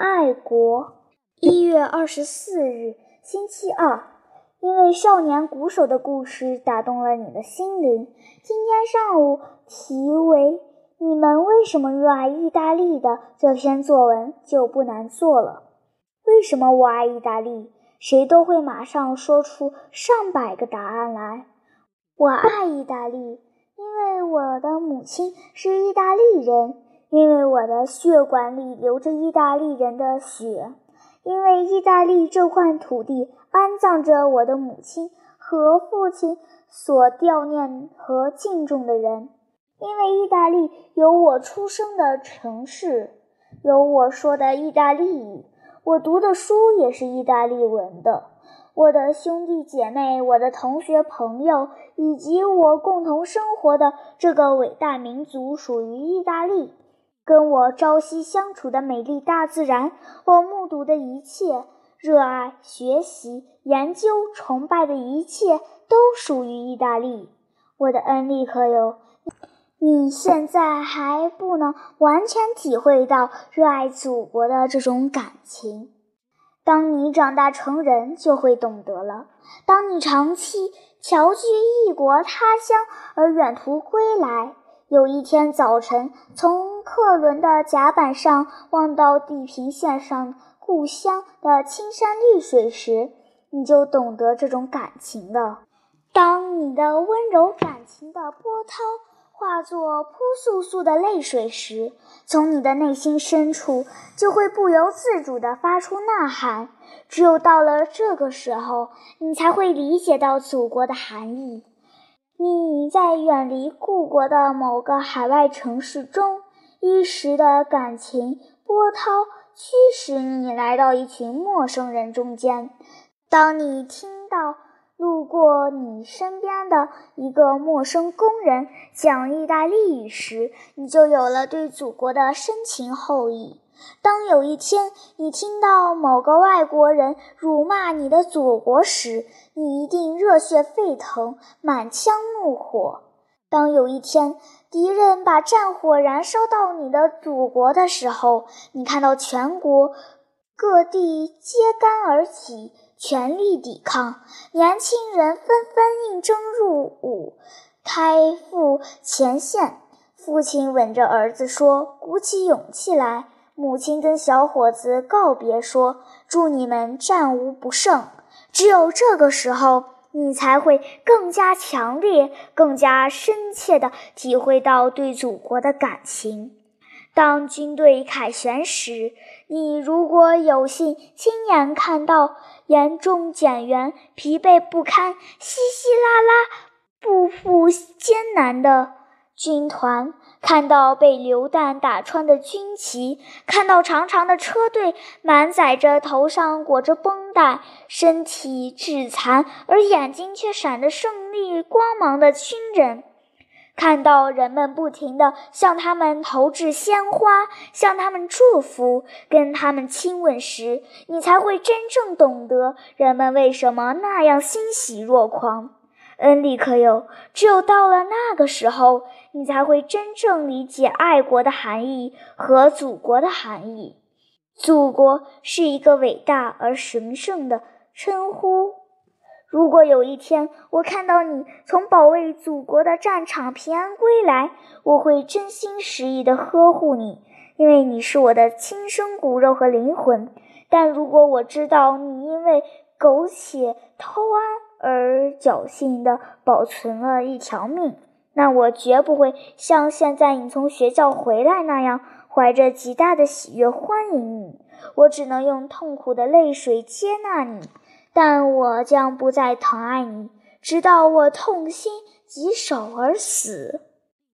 爱国。一月二十四日，星期二。因为少年鼓手的故事打动了你的心灵，今天上午题为“你们为什么热爱意大利”的这篇作文就不难做了。为什么我爱意大利？谁都会马上说出上百个答案来。我爱意大利，因为我的母亲是意大利人，因为我的血管里流着意大利人的血，因为意大利这块土地安葬着我的母亲和父亲所悼念和敬重的人，因为意大利有我出生的城市，有我说的意大利语，我读的书也是意大利文的。我的兄弟姐妹、我的同学朋友，以及我共同生活的这个伟大民族，属于意大利。跟我朝夕相处的美丽大自然，我目睹的一切，热爱、学习、研究、崇拜的一切，都属于意大利。我的恩利克友，你现在还不能完全体会到热爱祖国的这种感情。当你长大成人，就会懂得了。当你长期侨居异国他乡而远途归来，有一天早晨从客轮的甲板上望到地平线上故乡的青山绿水时，你就懂得这种感情了。当你的温柔感情的波涛，化作扑簌簌的泪水时，从你的内心深处就会不由自主地发出呐喊。只有到了这个时候，你才会理解到祖国的含义。你在远离故国的某个海外城市中，一时的感情波涛驱使你来到一群陌生人中间。当你听到。路过你身边的一个陌生工人讲意大利语时，你就有了对祖国的深情厚谊。当有一天你听到某个外国人辱骂你的祖国时，你一定热血沸腾，满腔怒火。当有一天敌人把战火燃烧到你的祖国的时候，你看到全国各地揭竿而起。全力抵抗，年轻人纷纷应征入伍，开赴前线。父亲吻着儿子说：“鼓起勇气来。”母亲跟小伙子告别说：“祝你们战无不胜。”只有这个时候，你才会更加强烈、更加深切地体会到对祖国的感情。当军队凯旋时，你如果有幸亲眼看到严重减员、疲惫不堪、稀稀拉拉、步步艰难的军团，看到被榴弹打穿的军旗，看到长长的车队满载着头上裹着绷带、身体致残而眼睛却闪着胜利光芒的军人。看到人们不停地向他们投掷鲜花，向他们祝福，跟他们亲吻时，你才会真正懂得人们为什么那样欣喜若狂。恩利克友，只有到了那个时候，你才会真正理解爱国的含义和祖国的含义。祖国是一个伟大而神圣的称呼。如果有一天我看到你从保卫祖国的战场平安归来，我会真心实意地呵护你，因为你是我的亲生骨肉和灵魂。但如果我知道你因为苟且偷安而侥幸的保存了一条命，那我绝不会像现在你从学校回来那样，怀着极大的喜悦欢迎你。我只能用痛苦的泪水接纳你。但我将不再疼爱你，直到我痛心疾首而死。